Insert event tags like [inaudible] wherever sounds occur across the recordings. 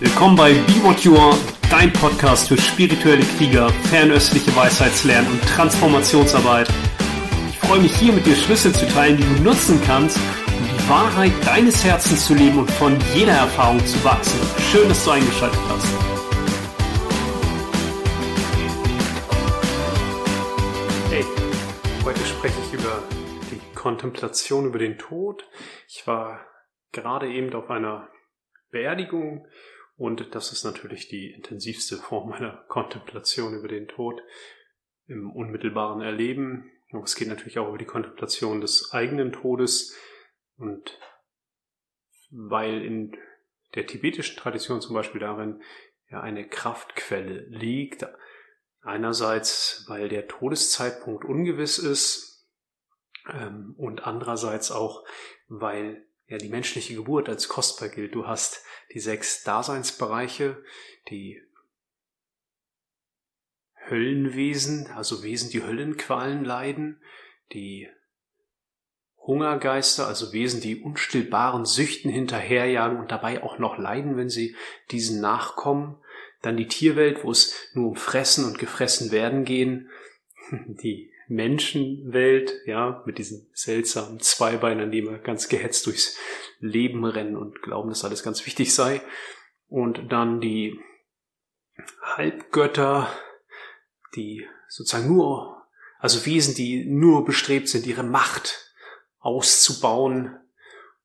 Willkommen bei Be What You Are, dein Podcast für spirituelle Krieger, fernöstliche Weisheitslernen und Transformationsarbeit. Ich freue mich hier mit dir Schlüssel zu teilen, die du nutzen kannst, um die Wahrheit deines Herzens zu leben und von jeder Erfahrung zu wachsen. Schön, dass du eingeschaltet hast. Hey, heute spreche ich über die Kontemplation über den Tod. Ich war gerade eben auf einer Beerdigung und das ist natürlich die intensivste Form meiner Kontemplation über den Tod im unmittelbaren Erleben. Aber es geht natürlich auch über die Kontemplation des eigenen Todes und weil in der tibetischen Tradition zum Beispiel darin ja eine Kraftquelle liegt. Einerseits, weil der Todeszeitpunkt ungewiss ist ähm, und andererseits auch, weil ja die menschliche Geburt als kostbar gilt. Du hast die sechs Daseinsbereiche, die Höllenwesen, also Wesen, die Höllenqualen leiden, die Hungergeister, also Wesen, die unstillbaren Süchten hinterherjagen und dabei auch noch leiden, wenn sie diesen nachkommen. Dann die Tierwelt, wo es nur um Fressen und gefressen werden gehen. [laughs] Die Menschenwelt, ja, mit diesen seltsamen Zweibeinern, die immer ganz gehetzt durchs Leben rennen und glauben, dass alles ganz wichtig sei. Und dann die Halbgötter, die sozusagen nur, also Wesen, die nur bestrebt sind, ihre Macht auszubauen.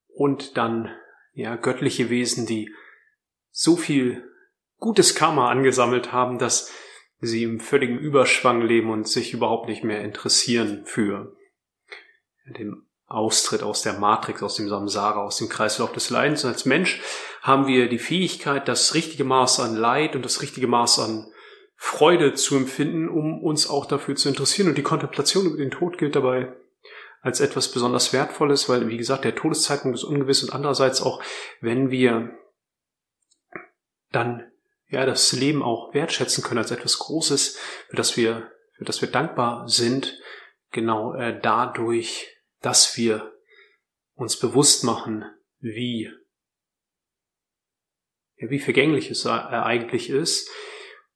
Und dann, ja, göttliche Wesen, die so viel gutes Karma angesammelt haben, dass sie im völligen Überschwang leben und sich überhaupt nicht mehr interessieren für den Austritt aus der Matrix, aus dem Samsara, aus dem Kreislauf des Leidens. Und als Mensch haben wir die Fähigkeit, das richtige Maß an Leid und das richtige Maß an Freude zu empfinden, um uns auch dafür zu interessieren. Und die Kontemplation über den Tod gilt dabei als etwas besonders Wertvolles, weil, wie gesagt, der Todeszeitpunkt ist ungewiss und andererseits auch, wenn wir dann ja, das Leben auch wertschätzen können als etwas Großes, für das wir, für das wir dankbar sind, genau äh, dadurch, dass wir uns bewusst machen, wie, ja, wie vergänglich es äh, eigentlich ist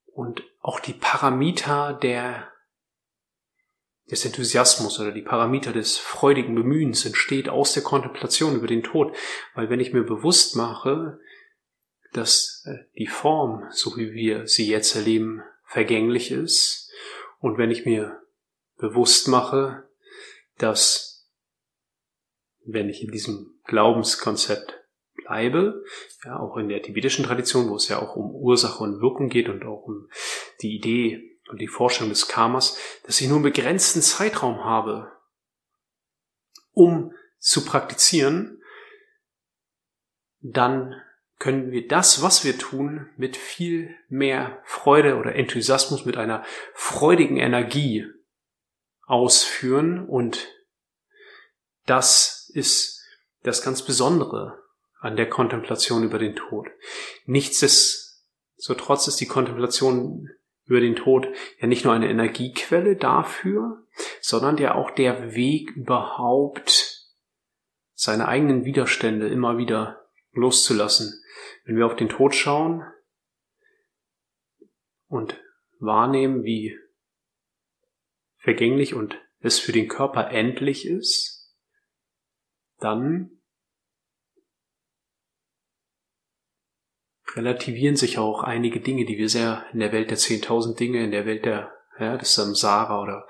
und auch die Parameter der des Enthusiasmus oder die Parameter des freudigen Bemühens entsteht aus der Kontemplation über den Tod. Weil wenn ich mir bewusst mache, dass äh, die Form, so wie wir sie jetzt erleben, vergänglich ist. Und wenn ich mir bewusst mache, dass wenn ich in diesem Glaubenskonzept bleibe, ja, auch in der tibetischen Tradition, wo es ja auch um Ursache und Wirkung geht und auch um die Idee und die Vorstellung des Karmas, dass ich nur einen begrenzten Zeitraum habe, um zu praktizieren, dann können wir das, was wir tun, mit viel mehr Freude oder Enthusiasmus, mit einer freudigen Energie ausführen. Und das ist das ganz Besondere an der Kontemplation über den Tod. Nichtsdestotrotz ist die Kontemplation über den Tod ja nicht nur eine Energiequelle dafür, sondern ja auch der Weg überhaupt, seine eigenen Widerstände immer wieder loszulassen, wenn wir auf den Tod schauen und wahrnehmen, wie vergänglich und es für den Körper endlich ist, dann relativieren sich auch einige Dinge, die wir sehr in der Welt der 10.000 Dinge, in der Welt der, ja, des Samsara oder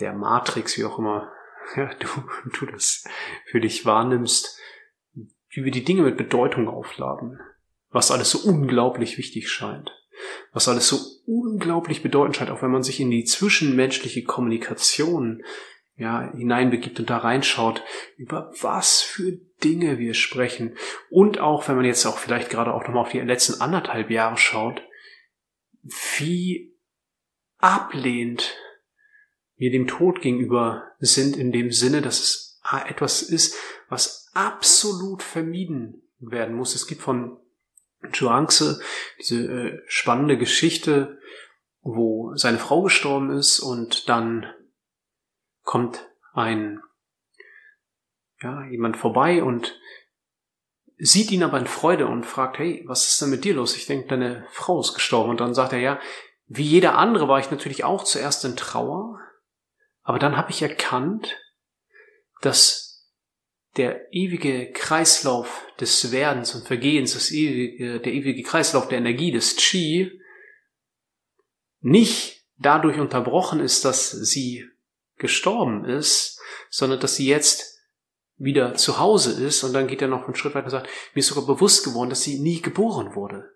der Matrix, wie auch immer [laughs] ja, du, du das für dich wahrnimmst, wie wir die Dinge mit Bedeutung aufladen was alles so unglaublich wichtig scheint, was alles so unglaublich bedeutend scheint, auch wenn man sich in die zwischenmenschliche Kommunikation ja, hineinbegibt und da reinschaut, über was für Dinge wir sprechen. Und auch, wenn man jetzt auch vielleicht gerade auch nochmal auf die letzten anderthalb Jahre schaut, wie ablehnt wir dem Tod gegenüber sind in dem Sinne, dass es etwas ist, was absolut vermieden werden muss. Es gibt von Zhuangzi, diese äh, spannende Geschichte, wo seine Frau gestorben ist und dann kommt ein ja, jemand vorbei und sieht ihn aber in Freude und fragt, hey, was ist denn mit dir los? Ich denke, deine Frau ist gestorben. Und dann sagt er, ja, wie jeder andere war ich natürlich auch zuerst in Trauer, aber dann habe ich erkannt, dass der ewige Kreislauf des Werdens und Vergehens, das ewige, der ewige Kreislauf der Energie des Chi, nicht dadurch unterbrochen ist, dass sie gestorben ist, sondern dass sie jetzt wieder zu Hause ist und dann geht er noch einen Schritt weiter und sagt, mir ist sogar bewusst geworden, dass sie nie geboren wurde.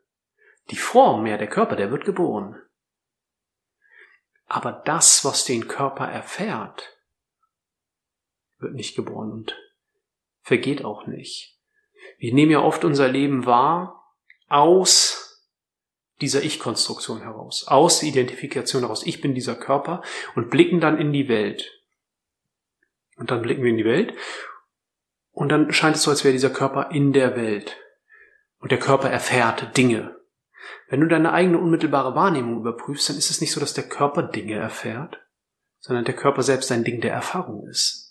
Die Form, ja, der Körper, der wird geboren. Aber das, was den Körper erfährt, wird nicht geboren und vergeht auch nicht. Wir nehmen ja oft unser Leben wahr aus dieser Ich-Konstruktion heraus, aus der Identifikation heraus. Ich bin dieser Körper und blicken dann in die Welt. Und dann blicken wir in die Welt und dann scheint es so, als wäre dieser Körper in der Welt. Und der Körper erfährt Dinge. Wenn du deine eigene unmittelbare Wahrnehmung überprüfst, dann ist es nicht so, dass der Körper Dinge erfährt, sondern der Körper selbst ein Ding der Erfahrung ist.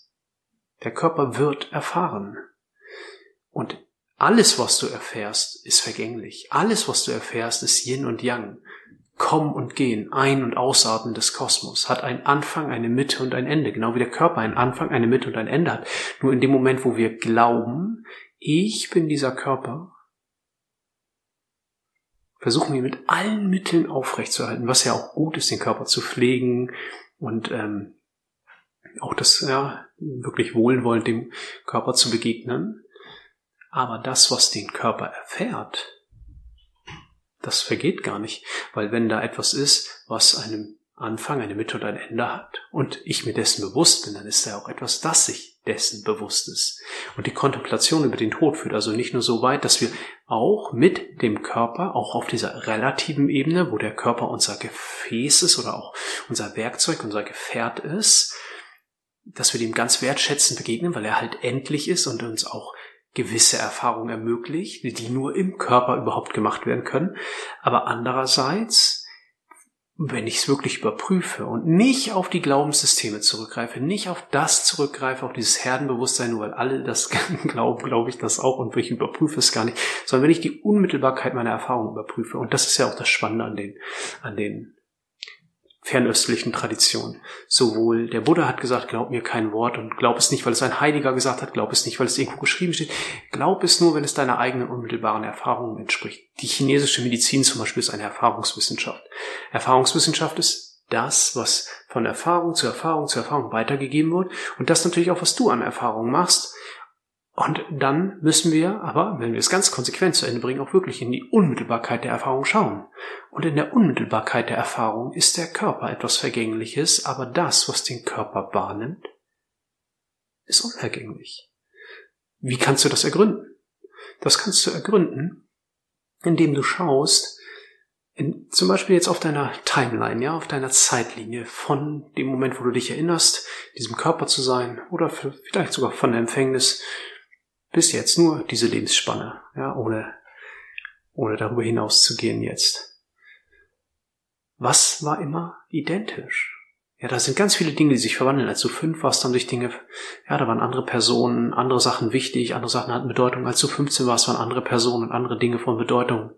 Der Körper wird erfahren. Und alles, was du erfährst, ist vergänglich. Alles, was du erfährst, ist Yin und Yang. Kommen und Gehen, Ein- und Ausatmen des Kosmos, hat einen Anfang, eine Mitte und ein Ende, genau wie der Körper einen Anfang, eine Mitte und ein Ende hat. Nur in dem Moment, wo wir glauben, ich bin dieser Körper, versuchen wir mit allen Mitteln aufrechtzuerhalten, was ja auch gut ist, den Körper zu pflegen und ähm, auch das ja wirklich wohlwollend dem Körper zu begegnen. Aber das, was den Körper erfährt, das vergeht gar nicht, weil wenn da etwas ist, was einen Anfang, eine Mitte und ein Ende hat und ich mir dessen bewusst bin, dann ist da auch etwas, das sich dessen bewusst ist. Und die Kontemplation über den Tod führt also nicht nur so weit, dass wir auch mit dem Körper, auch auf dieser relativen Ebene, wo der Körper unser Gefäß ist oder auch unser Werkzeug, unser Gefährt ist, dass wir dem ganz wertschätzend begegnen, weil er halt endlich ist und uns auch gewisse Erfahrungen ermöglicht, die nur im Körper überhaupt gemacht werden können. Aber andererseits, wenn ich es wirklich überprüfe und nicht auf die Glaubenssysteme zurückgreife, nicht auf das zurückgreife, auf dieses Herdenbewusstsein, nur weil alle das [laughs] glauben, glaube ich das auch und ich überprüfe es gar nicht, sondern wenn ich die Unmittelbarkeit meiner Erfahrungen überprüfe, und das ist ja auch das Spannende an den, an den fernöstlichen Tradition. Sowohl der Buddha hat gesagt, glaub mir kein Wort und glaub es nicht, weil es ein Heiliger gesagt hat, glaub es nicht, weil es irgendwo geschrieben steht. Glaub es nur, wenn es deiner eigenen unmittelbaren Erfahrungen entspricht. Die chinesische Medizin zum Beispiel ist eine Erfahrungswissenschaft. Erfahrungswissenschaft ist das, was von Erfahrung zu Erfahrung zu Erfahrung weitergegeben wird und das natürlich auch, was du an Erfahrungen machst und dann müssen wir aber, wenn wir es ganz konsequent zu Ende bringen, auch wirklich in die Unmittelbarkeit der Erfahrung schauen. Und in der Unmittelbarkeit der Erfahrung ist der Körper etwas Vergängliches, aber das, was den Körper wahrnimmt, ist unvergänglich. Wie kannst du das ergründen? Das kannst du ergründen, indem du schaust, in, zum Beispiel jetzt auf deiner Timeline, ja, auf deiner Zeitlinie von dem Moment, wo du dich erinnerst, diesem Körper zu sein, oder vielleicht sogar von der Empfängnis, bis jetzt nur diese Lebensspanne, ja, ohne, ohne darüber hinaus zu gehen jetzt. Was war immer identisch? Ja, da sind ganz viele Dinge, die sich verwandeln. Als du fünf warst, haben sich Dinge, ja, da waren andere Personen, andere Sachen wichtig, andere Sachen hatten Bedeutung. Als du 15 warst, waren andere Personen, andere Dinge von Bedeutung.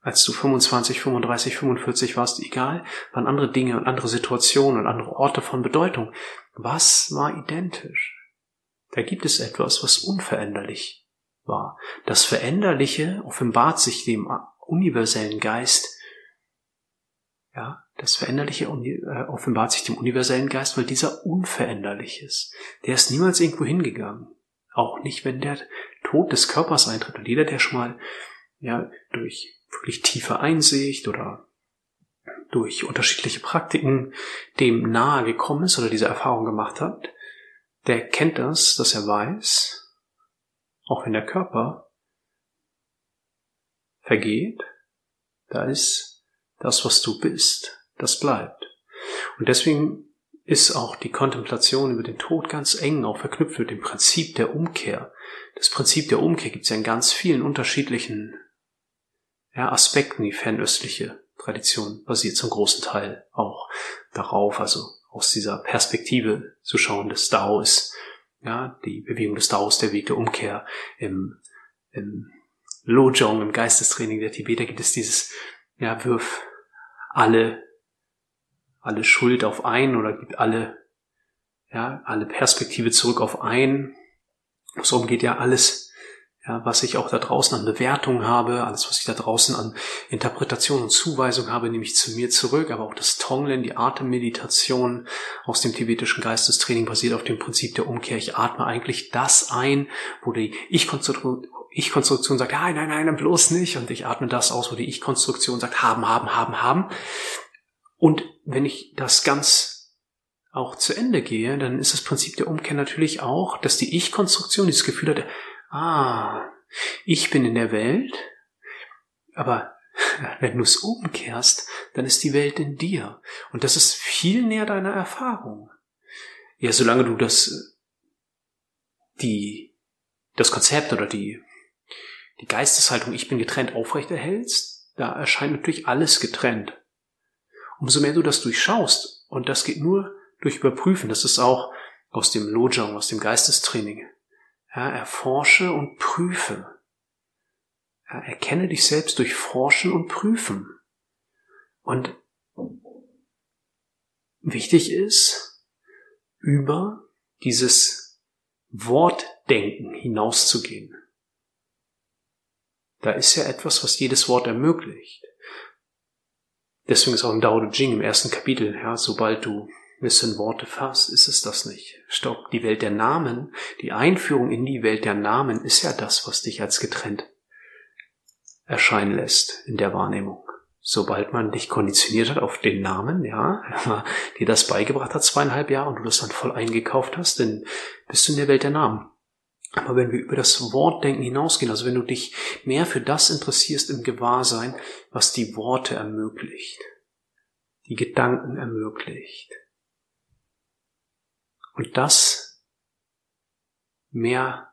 Als du 25, 35, 45 warst, egal, waren andere Dinge und andere Situationen und andere Orte von Bedeutung. Was war identisch? Da gibt es etwas, was unveränderlich war. Das Veränderliche offenbart sich dem universellen Geist. Ja, das Veränderliche äh, offenbart sich dem universellen Geist, weil dieser unveränderlich ist. Der ist niemals irgendwo hingegangen. Auch nicht, wenn der Tod des Körpers eintritt. Und jeder, der schon mal, ja, durch wirklich tiefe Einsicht oder durch unterschiedliche Praktiken dem nahe gekommen ist oder diese Erfahrung gemacht hat, der kennt das, dass er weiß, auch wenn der Körper vergeht, da ist das, was du bist, das bleibt. Und deswegen ist auch die Kontemplation über den Tod ganz eng auch verknüpft mit dem Prinzip der Umkehr. Das Prinzip der Umkehr gibt es ja in ganz vielen unterschiedlichen ja, Aspekten. Die fernöstliche Tradition basiert zum großen Teil auch darauf. Also aus dieser Perspektive zu schauen des Dao ist, ja, die Bewegung des Dao ist der Weg der Umkehr. Im im Lojong, im Geistestraining der Tibeter gibt es dieses, ja, wirf alle, alle Schuld auf ein oder gib alle, ja, alle Perspektive zurück auf ein. So geht ja alles ja, was ich auch da draußen an Bewertung habe, alles, was ich da draußen an Interpretation und Zuweisung habe, nehme ich zu mir zurück, aber auch das Tonglen, die Atemmeditation aus dem tibetischen Geistestraining basiert auf dem Prinzip der Umkehr. Ich atme eigentlich das ein, wo die Ich-Konstruktion Ich-Konstruktion sagt, nein, nein, nein, bloß nicht, und ich atme das aus, wo die Ich-Konstruktion sagt, haben, haben, haben, haben. Und wenn ich das ganz auch zu Ende gehe, dann ist das Prinzip der Umkehr natürlich auch, dass die Ich-Konstruktion dieses Gefühl hat, ah, ich bin in der Welt, aber [laughs] wenn du es umkehrst, dann ist die Welt in dir. Und das ist viel näher deiner Erfahrung. Ja, solange du das, die, das Konzept oder die, die Geisteshaltung, ich bin getrennt, aufrechterhältst, da erscheint natürlich alles getrennt. Umso mehr du das durchschaust, und das geht nur durch Überprüfen, das ist auch aus dem Lojong, aus dem Geistestraining, ja, erforsche und prüfe. Ja, erkenne dich selbst durch Forschen und Prüfen. Und wichtig ist, über dieses Wortdenken hinauszugehen. Da ist ja etwas, was jedes Wort ermöglicht. Deswegen ist auch im Dao De Jing im ersten Kapitel, ja, sobald du in Worte fasst, ist es das nicht. Stopp, die Welt der Namen, die Einführung in die Welt der Namen ist ja das, was dich als getrennt erscheinen lässt in der Wahrnehmung. Sobald man dich konditioniert hat auf den Namen, ja, [laughs] dir das beigebracht hat zweieinhalb Jahre und du das dann voll eingekauft hast, dann bist du in der Welt der Namen. Aber wenn wir über das Wortdenken hinausgehen, also wenn du dich mehr für das interessierst im Gewahrsein, was die Worte ermöglicht, die Gedanken ermöglicht, und das mehr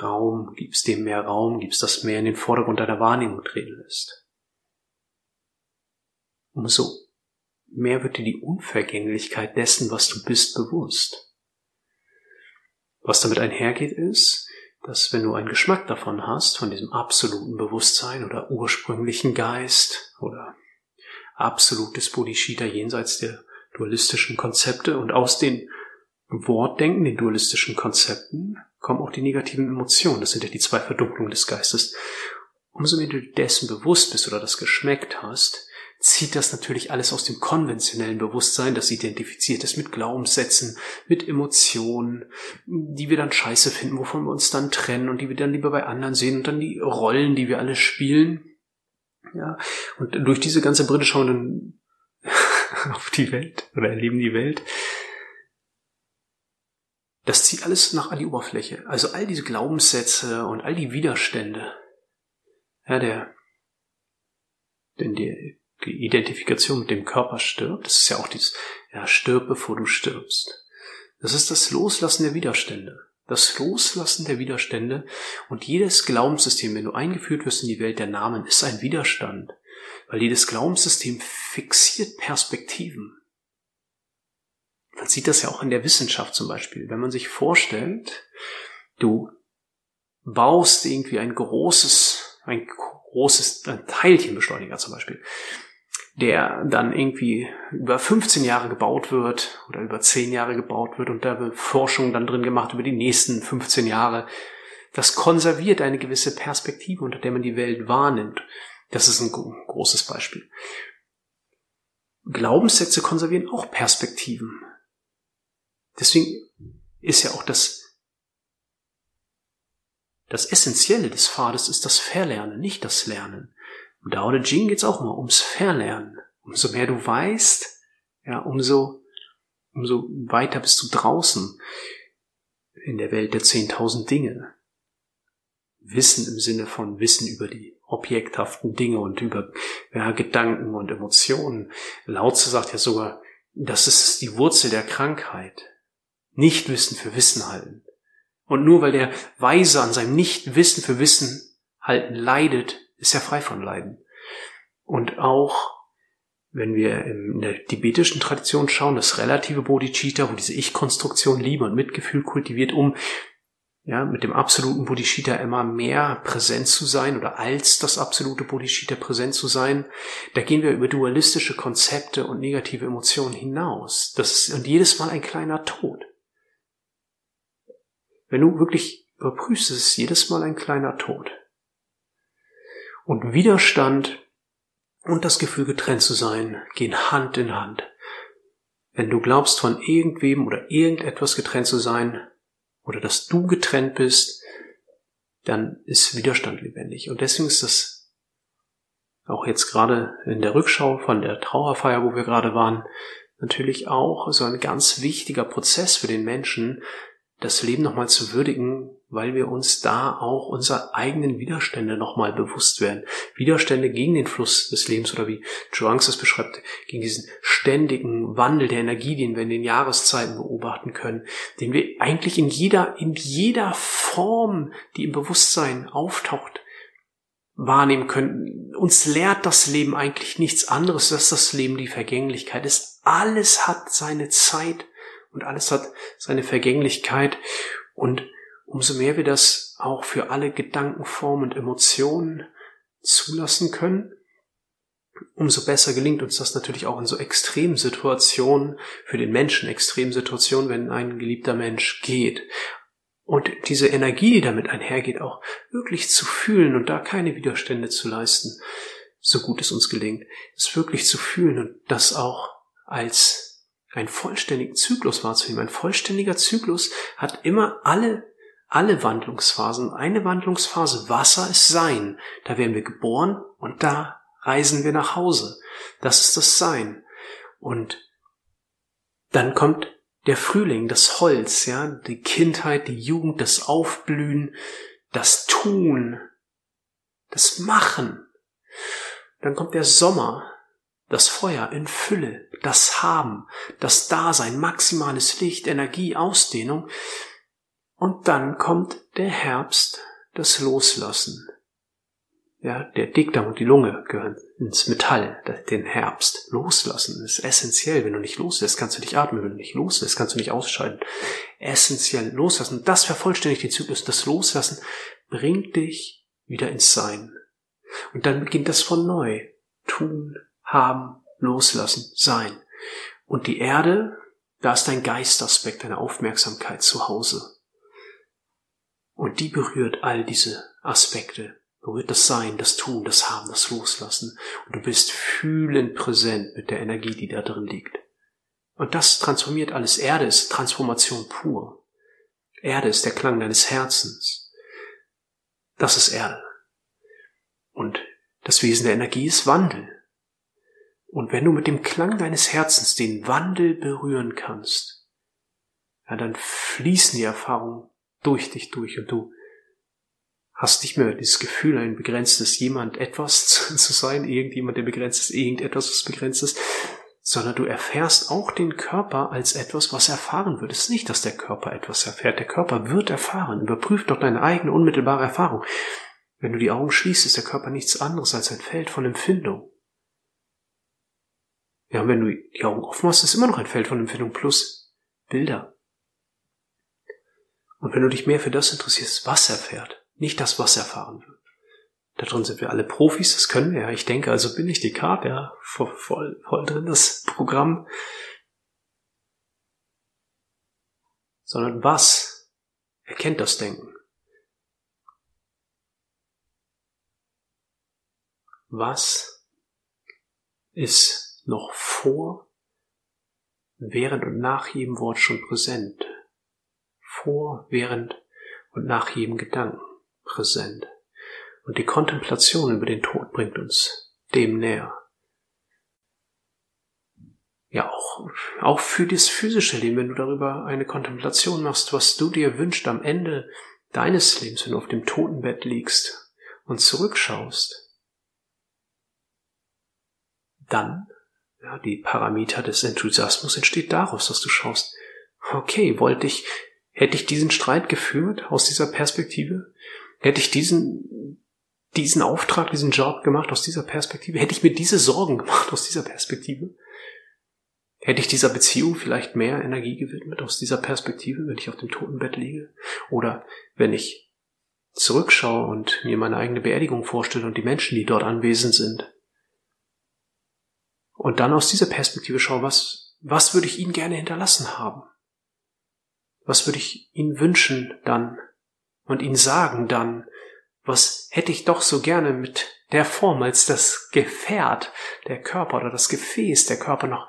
Raum gibst, dem mehr Raum gibst, das mehr in den Vordergrund deiner Wahrnehmung treten lässt. Umso mehr wird dir die Unvergänglichkeit dessen, was du bist, bewusst. Was damit einhergeht, ist, dass wenn du einen Geschmack davon hast, von diesem absoluten Bewusstsein oder ursprünglichen Geist oder absolutes Bodhisattva jenseits der dualistischen Konzepte und aus den Wortdenken, den dualistischen Konzepten, kommen auch die negativen Emotionen. Das sind ja die zwei Verdunklungen des Geistes. Umso mehr du dessen bewusst bist oder das geschmeckt hast, zieht das natürlich alles aus dem konventionellen Bewusstsein, das identifiziert ist mit Glaubenssätzen, mit Emotionen, die wir dann scheiße finden, wovon wir uns dann trennen und die wir dann lieber bei anderen sehen und dann die Rollen, die wir alle spielen. Ja, und durch diese ganze Brille schauen [laughs] auf die Welt oder erleben die Welt. Das zieht alles nach an die Oberfläche. Also all diese Glaubenssätze und all die Widerstände. Ja, der, denn die Identifikation mit dem Körper stirbt. Das ist ja auch dieses, ja, stirb bevor du stirbst. Das ist das Loslassen der Widerstände. Das Loslassen der Widerstände und jedes Glaubenssystem, wenn du eingeführt wirst in die Welt der Namen, ist ein Widerstand. Weil jedes Glaubenssystem fixiert Perspektiven. Man sieht das ja auch in der Wissenschaft zum Beispiel. Wenn man sich vorstellt, du baust irgendwie ein großes, ein großes ein Teilchenbeschleuniger zum Beispiel, der dann irgendwie über 15 Jahre gebaut wird oder über 10 Jahre gebaut wird und da wird Forschung dann drin gemacht über die nächsten 15 Jahre. Das konserviert eine gewisse Perspektive, unter der man die Welt wahrnimmt. Das ist ein großes Beispiel. Glaubenssätze konservieren auch Perspektiven. Deswegen ist ja auch das, das Essentielle des Pfades ist das Verlernen, nicht das Lernen. Im Dao De Jing geht es auch mal ums Verlernen. Umso mehr du weißt, ja, umso, umso weiter bist du draußen in der Welt der 10.000 Dinge. Wissen im Sinne von Wissen über die objekthaften Dinge und über ja, Gedanken und Emotionen. Lautze sagt ja sogar, das ist die Wurzel der Krankheit. Nicht Wissen für Wissen halten. Und nur weil der Weise an seinem Nicht-Wissen für Wissen halten leidet, ist er frei von Leiden. Und auch wenn wir in der tibetischen Tradition schauen, das relative Bodhicitta, wo diese Ich-Konstruktion Liebe und Mitgefühl kultiviert, um ja, mit dem absoluten Bodhicitta immer mehr präsent zu sein oder als das absolute Bodhicitta präsent zu sein, da gehen wir über dualistische Konzepte und negative Emotionen hinaus. Das ist und jedes Mal ein kleiner Tod. Wenn du wirklich überprüfst, ist es jedes Mal ein kleiner Tod. Und Widerstand und das Gefühl getrennt zu sein gehen Hand in Hand. Wenn du glaubst, von irgendwem oder irgendetwas getrennt zu sein, oder dass du getrennt bist, dann ist Widerstand lebendig. Und deswegen ist das auch jetzt gerade in der Rückschau von der Trauerfeier, wo wir gerade waren, natürlich auch so ein ganz wichtiger Prozess für den Menschen, das Leben nochmal zu würdigen, weil wir uns da auch unserer eigenen Widerstände nochmal bewusst werden. Widerstände gegen den Fluss des Lebens oder wie Joanx das beschreibt, gegen diesen ständigen Wandel der Energie, den wir in den Jahreszeiten beobachten können, den wir eigentlich in jeder, in jeder Form, die im Bewusstsein auftaucht, wahrnehmen können. Uns lehrt das Leben eigentlich nichts anderes, dass das Leben die Vergänglichkeit ist. Alles hat seine Zeit und alles hat seine Vergänglichkeit und umso mehr wir das auch für alle Gedankenformen und Emotionen zulassen können, umso besser gelingt uns das natürlich auch in so Extremsituationen, für den Menschen Extremsituationen, wenn ein geliebter Mensch geht. Und diese Energie, die damit einhergeht, auch wirklich zu fühlen und da keine Widerstände zu leisten, so gut es uns gelingt, es wirklich zu fühlen und das auch als einen vollständigen Zyklus wahrzunehmen. Ein vollständiger Zyklus hat immer alle alle Wandlungsphasen. Eine Wandlungsphase, Wasser ist Sein. Da werden wir geboren und da reisen wir nach Hause. Das ist das Sein. Und dann kommt der Frühling, das Holz, ja, die Kindheit, die Jugend, das Aufblühen, das Tun, das Machen. Dann kommt der Sommer, das Feuer in Fülle, das Haben, das Dasein, maximales Licht, Energie, Ausdehnung. Und dann kommt der Herbst, das Loslassen. Ja, der Dickdarm und die Lunge gehören ins Metall, den Herbst. Loslassen ist essentiell. Wenn du nicht loslässt, kannst du nicht atmen. Wenn du nicht loslässt, kannst du nicht ausscheiden. Essentiell loslassen. Das vervollständigt den Zyklus. Das Loslassen bringt dich wieder ins Sein. Und dann beginnt das von neu. Tun, haben, loslassen, sein. Und die Erde, da ist dein Geistaspekt, deine Aufmerksamkeit zu Hause. Und die berührt all diese Aspekte, berührt das Sein, das Tun, das Haben, das Loslassen. Und du bist fühlend präsent mit der Energie, die da drin liegt. Und das transformiert alles. Erde ist Transformation pur. Erde ist der Klang deines Herzens. Das ist Erde. Und das Wesen der Energie ist Wandel. Und wenn du mit dem Klang deines Herzens den Wandel berühren kannst, ja, dann fließen die Erfahrungen durch dich durch und du hast nicht mehr dieses Gefühl, ein begrenztes jemand etwas [laughs] zu sein, irgendjemand, der begrenzt ist, irgendetwas, was begrenzt ist, sondern du erfährst auch den Körper als etwas, was erfahren wird. Es ist nicht, dass der Körper etwas erfährt. Der Körper wird erfahren. Überprüf doch deine eigene unmittelbare Erfahrung. Wenn du die Augen schließt, ist der Körper nichts anderes als ein Feld von Empfindung. Ja, und wenn du die Augen offen hast, ist immer noch ein Feld von Empfindung plus Bilder. Und wenn du dich mehr für das interessierst, was erfährt, nicht das, was erfahren wird. Da drin sind wir alle Profis, das können wir ja. Ich denke, also bin ich die Karte, ja, voll, voll drin, das Programm. Sondern was erkennt das Denken? Was ist noch vor, während und nach jedem Wort schon präsent? Vor, während und nach jedem Gedanken präsent. Und die Kontemplation über den Tod bringt uns dem näher. Ja, auch, auch für das physische Leben, wenn du darüber eine Kontemplation machst, was du dir wünschst am Ende deines Lebens, wenn du auf dem Totenbett liegst und zurückschaust, dann, ja, die Parameter des Enthusiasmus entsteht daraus, dass du schaust, okay, wollte ich Hätte ich diesen Streit geführt aus dieser Perspektive? Hätte ich diesen, diesen Auftrag, diesen Job gemacht aus dieser Perspektive? Hätte ich mir diese Sorgen [laughs] gemacht aus dieser Perspektive? Hätte ich dieser Beziehung vielleicht mehr Energie gewidmet aus dieser Perspektive, wenn ich auf dem Totenbett liege? Oder wenn ich zurückschaue und mir meine eigene Beerdigung vorstelle und die Menschen, die dort anwesend sind? Und dann aus dieser Perspektive schaue, was, was würde ich ihnen gerne hinterlassen haben? Was würde ich ihnen wünschen dann und ihnen sagen dann? Was hätte ich doch so gerne mit der Form, als das Gefährt, der Körper oder das Gefäß, der Körper noch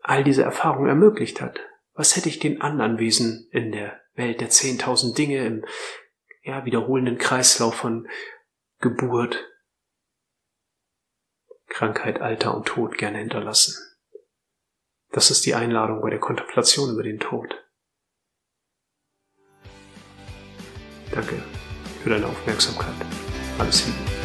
all diese Erfahrungen ermöglicht hat? Was hätte ich den anderen Wesen in der Welt der zehntausend Dinge im ja, wiederholenden Kreislauf von Geburt, Krankheit, Alter und Tod gerne hinterlassen? Das ist die Einladung bei der Kontemplation über den Tod. Danke für deine Aufmerksamkeit. Alles Liebe.